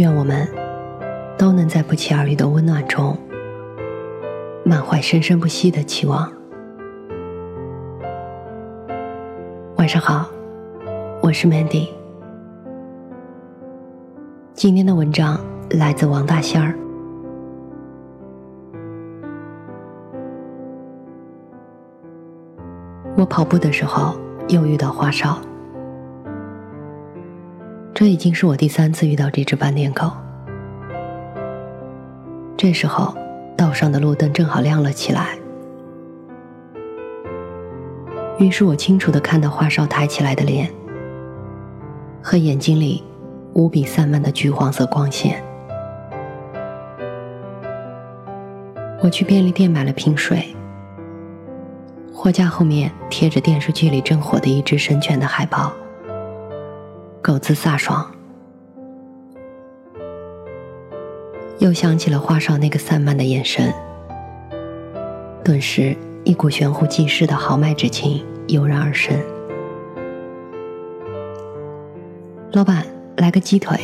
愿我们都能在不期而遇的温暖中，满怀生生不息的期望。晚上好，我是 Mandy。今天的文章来自王大仙儿。我跑步的时候又遇到花哨。这已经是我第三次遇到这只斑点狗。这时候，道上的路灯正好亮了起来，于是我清楚的看到花哨抬起来的脸和眼睛里无比散漫的橘黄色光线。我去便利店买了瓶水，货架后面贴着电视剧里正火的一只神犬的海报。狗子飒爽，又想起了花少那个散漫的眼神，顿时一股玄乎济世的豪迈之情油然而生。老板，来个鸡腿。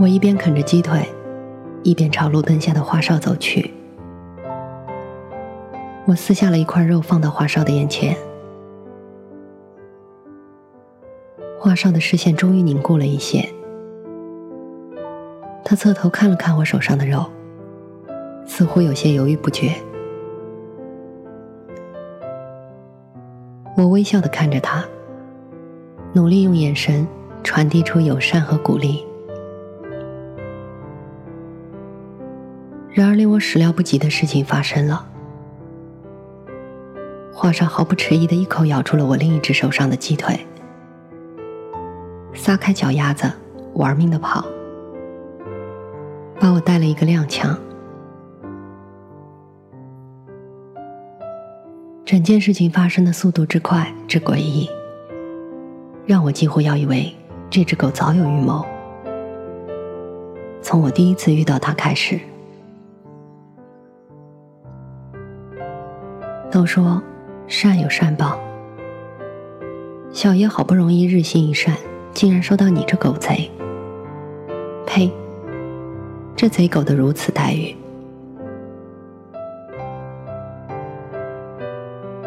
我一边啃着鸡腿，一边朝路灯下的花少走去。我撕下了一块肉放到花少的眼前。画少的视线终于凝固了一些，他侧头看了看我手上的肉，似乎有些犹豫不决。我微笑的看着他，努力用眼神传递出友善和鼓励。然而，令我始料不及的事情发生了，花少毫不迟疑的一口咬住了我另一只手上的鸡腿。撒开脚丫子，玩命的跑，把我带了一个踉跄。整件事情发生的速度之快之诡异，让我几乎要以为这只狗早有预谋。从我第一次遇到它开始，都说善有善报，小爷好不容易日行一善。竟然受到你这狗贼！呸！这贼狗的如此待遇，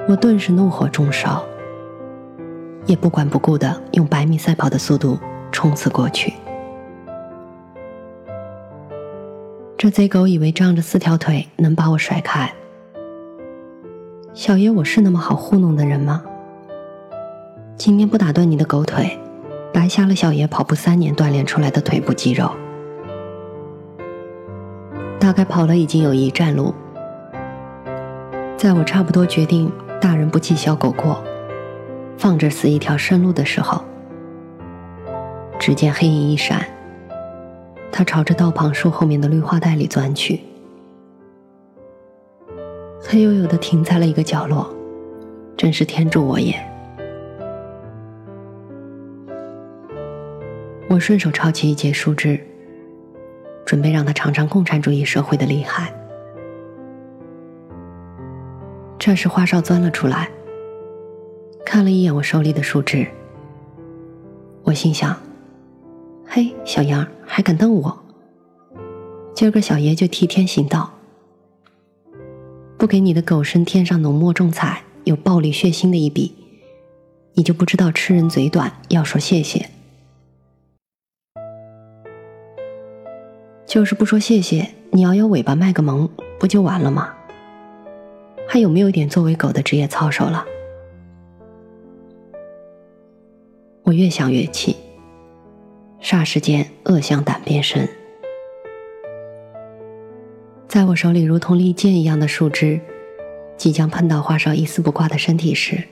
我顿时怒火中烧，也不管不顾的用百米赛跑的速度冲刺过去。这贼狗以为仗着四条腿能把我甩开，小爷我是那么好糊弄的人吗？今天不打断你的狗腿！白瞎了小爷跑步三年锻炼出来的腿部肌肉。大概跑了已经有一站路，在我差不多决定大人不计小狗过，放着死一条生路的时候，只见黑影一闪，他朝着道旁树后面的绿化带里钻去，黑黝黝的停在了一个角落，真是天助我也。我顺手抄起一截树枝，准备让他尝尝共产主义社会的厉害。这时花少钻了出来，看了一眼我手里的树枝。我心想：“嘿，小样还敢瞪我？今儿个小爷就替天行道，不给你的狗身添上浓墨重彩、有暴力血腥的一笔，你就不知道吃人嘴短，要说谢谢。”就是不说谢谢，你摇摇尾巴卖个萌，不就完了吗？还有没有一点作为狗的职业操守了？我越想越气，霎时间恶向胆边生。在我手里如同利剑一样的树枝，即将碰到花少一丝不挂的身体时，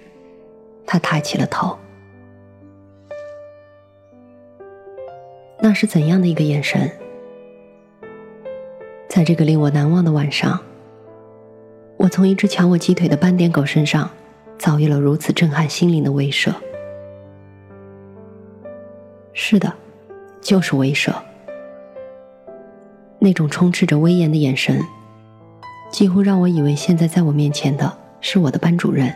他抬起了头，那是怎样的一个眼神？在这个令我难忘的晚上，我从一只抢我鸡腿的斑点狗身上遭遇了如此震撼心灵的威慑。是的，就是威慑。那种充斥着威严的眼神，几乎让我以为现在在我面前的是我的班主任。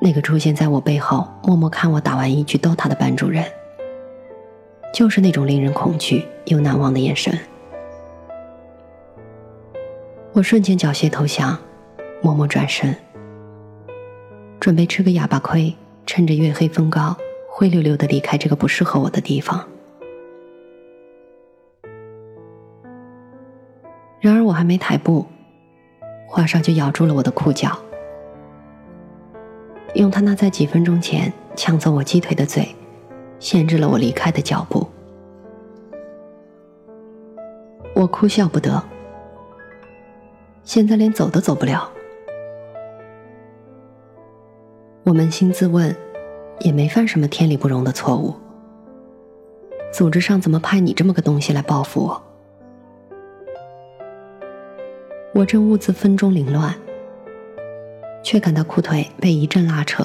那个出现在我背后，默默看我打完一局 DOTA 的班主任。就是那种令人恐惧又难忘的眼神。我瞬间缴械投降，默默转身，准备吃个哑巴亏，趁着月黑风高，灰溜溜的离开这个不适合我的地方。然而我还没抬步，花少就咬住了我的裤脚，用他那在几分钟前抢走我鸡腿的嘴。限制了我离开的脚步，我哭笑不得。现在连走都走不了，我扪心自问，也没犯什么天理不容的错误。组织上怎么派你这么个东西来报复我？我正兀自分钟凌乱，却感到裤腿被一阵拉扯。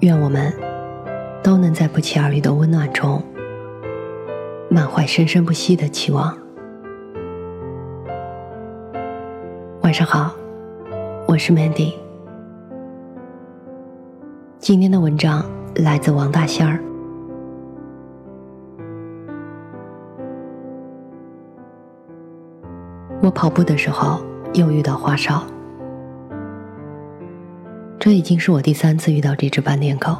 愿我们都能在不期而遇的温暖中，满怀生生不息的期望。晚上好，我是 Mandy。今天的文章来自王大仙儿。我跑步的时候又遇到花少。这已经是我第三次遇到这只斑点狗。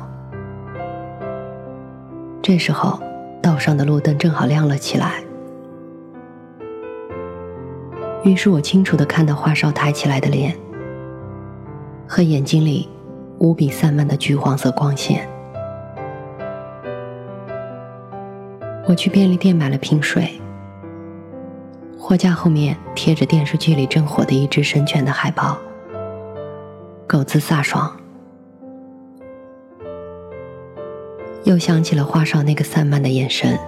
这时候，道上的路灯正好亮了起来，于是我清楚的看到花少抬起来的脸和眼睛里无比散漫的橘黄色光线。我去便利店买了瓶水，货架后面贴着电视剧里正火的一只神犬的海报。狗子飒爽，又想起了花少那个散漫的眼神，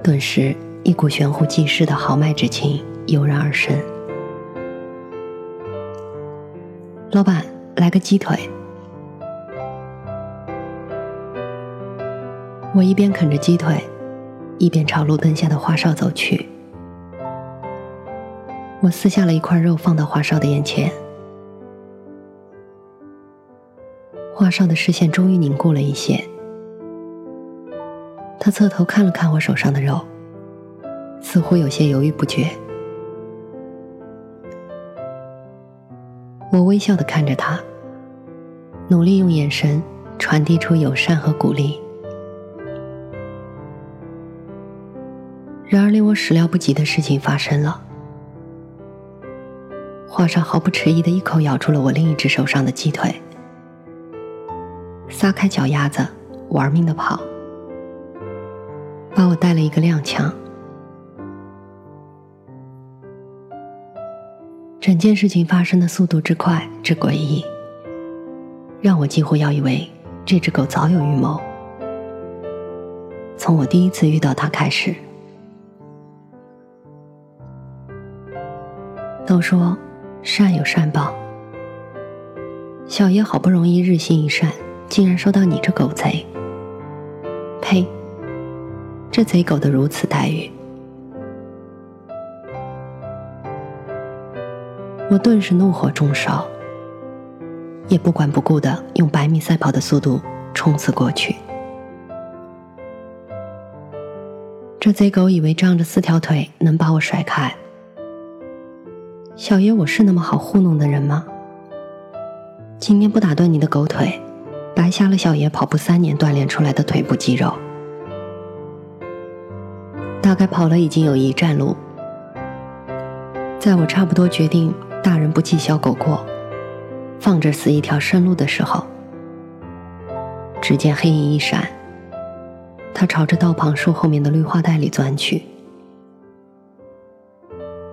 顿时一股玄乎济世的豪迈之情油然而生。老板，来个鸡腿。我一边啃着鸡腿，一边朝路灯下的花少走去。我撕下了一块肉，放到花少的眼前。花少的视线终于凝固了一些，他侧头看了看我手上的肉，似乎有些犹豫不决。我微笑的看着他，努力用眼神传递出友善和鼓励。然而，令我始料不及的事情发生了，华少毫不迟疑的一口咬住了我另一只手上的鸡腿。撒开脚丫子，玩命的跑，把我带了一个踉跄。整件事情发生的速度之快之诡异，让我几乎要以为这只狗早有预谋。从我第一次遇到它开始，都说善有善报，小爷好不容易日行一善。竟然受到你这狗贼！呸！这贼狗的如此待遇，我顿时怒火中烧，也不管不顾的用百米赛跑的速度冲刺过去。这贼狗以为仗着四条腿能把我甩开？小爷我是那么好糊弄的人吗？今天不打断你的狗腿！白瞎了小爷跑步三年锻炼出来的腿部肌肉。大概跑了已经有一站路，在我差不多决定大人不计小狗过，放着死一条生路的时候，只见黑影一闪，他朝着道旁树后面的绿化带里钻去，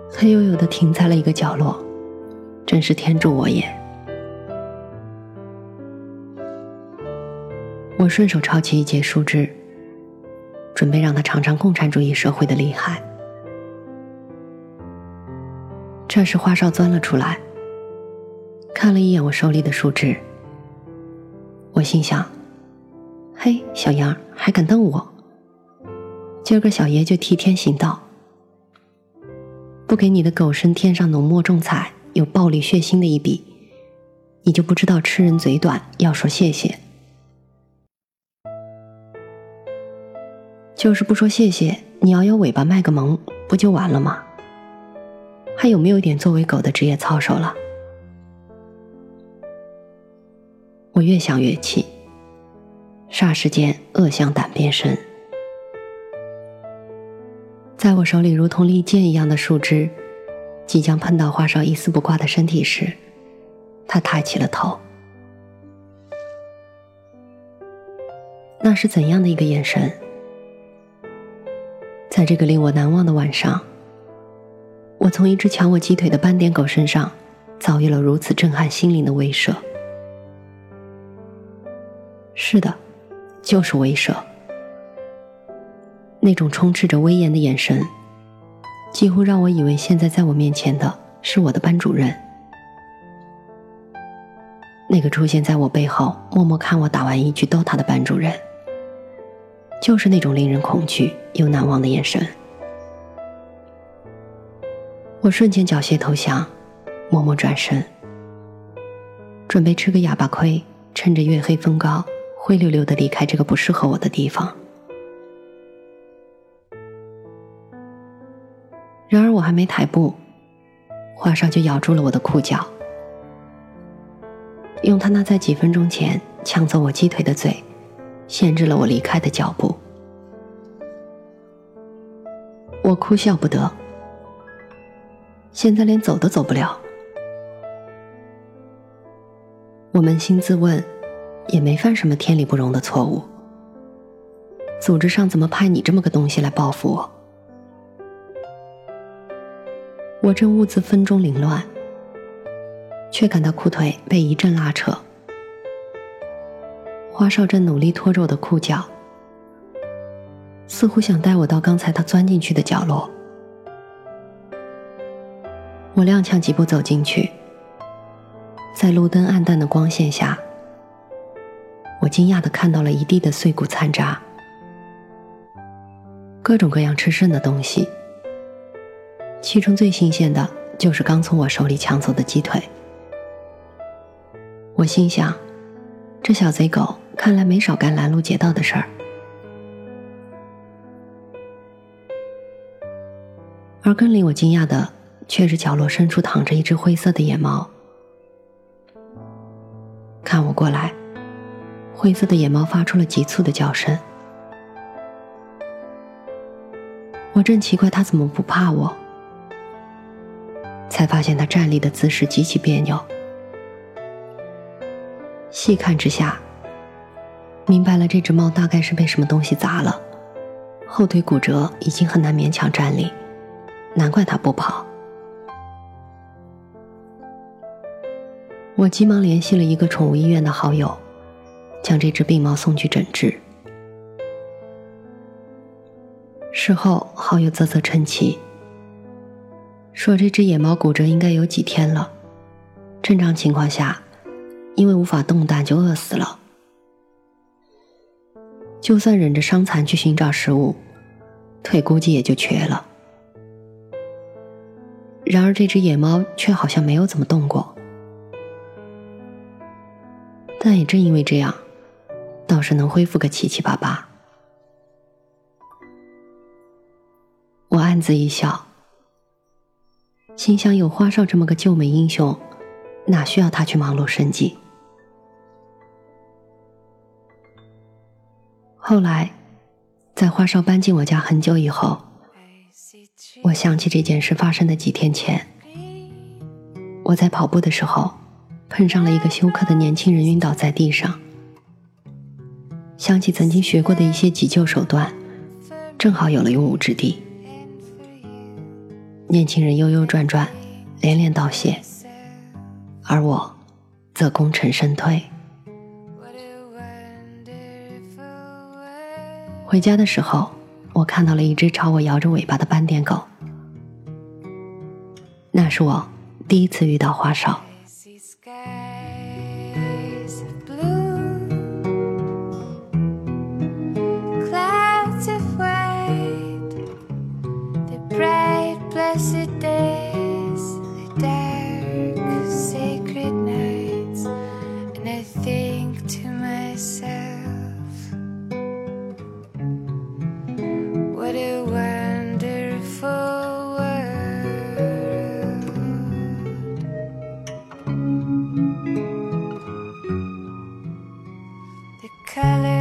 黑黝黝的停在了一个角落，真是天助我也！我顺手抄起一截树枝。准备让他尝尝共产主义社会的厉害。这时花哨钻了出来，看了一眼我手里的树枝，我心想：“嘿，小杨还敢瞪我？今儿个小爷就替天行道，不给你的狗身添上浓墨重彩、有暴力血腥的一笔，你就不知道吃人嘴短，要说谢谢。”就是不说谢谢，你摇摇尾巴卖个萌，不就完了吗？还有没有一点作为狗的职业操守了？我越想越气，霎时间恶向胆边生。在我手里如同利剑一样的树枝，即将碰到花少一丝不挂的身体时，他抬起了头。那是怎样的一个眼神？在这个令我难忘的晚上，我从一只抢我鸡腿的斑点狗身上遭遇了如此震撼心灵的威慑。是的，就是威慑。那种充斥着威严的眼神，几乎让我以为现在在我面前的是我的班主任。那个出现在我背后默默看我打完一局 DOTA 的班主任。就是那种令人恐惧又难忘的眼神。我瞬间缴械投降，默默转身，准备吃个哑巴亏，趁着月黑风高，灰溜溜的离开这个不适合我的地方。然而我还没抬步，华少就咬住了我的裤脚，用他那在几分钟前抢走我鸡腿的嘴。限制了我离开的脚步，哭笑不得。现在连走都走不了，我扪心自问，也没犯什么天理不容的错误。组织上怎么派你这么个东西来报复我？我正兀自分中凌乱，却感到裤腿被一阵拉扯。花少正努力拖着我的裤脚，似乎想带我到刚才他钻进去的角落。我踉跄几步走进去，在路灯暗淡的光线下，我惊讶的看到了一地的碎骨残渣，各种各样吃剩的东西，其中最新鲜的就是刚从我手里抢走的鸡腿。我心想，这小贼狗。看来没少干拦路劫道的事儿，而更令我惊讶的却是角落深处躺着一只灰色的野猫。看我过来，灰色的野猫发出了急促的叫声。我正奇怪它怎么不怕我，才发现它站立的姿势极其别扭。细看之下。明白了，这只猫大概是被什么东西砸了，后腿骨折，已经很难勉强站立，难怪它不跑。我急忙联系了一个宠物医院的好友，将这只病猫送去诊治。事后，好友啧啧称奇，说这只野猫骨折应该有几天了，正常情况下，因为无法动弹就饿死了。就算忍着伤残去寻找食物，腿估计也就瘸了。然而这只野猫却好像没有怎么动过。但也正因为这样，倒是能恢复个七七八八。我暗自一笑，心想有花少这么个救美英雄，哪需要他去忙碌生计？后来，在花少搬进我家很久以后，我想起这件事发生的几天前，我在跑步的时候碰上了一个休克的年轻人晕倒在地上，想起曾经学过的一些急救手段，正好有了用武之地。年轻人悠悠转转，连连道谢，而我则功成身退。回家的时候，我看到了一只朝我摇着尾巴的斑点狗。那是我第一次遇到花哨。开了。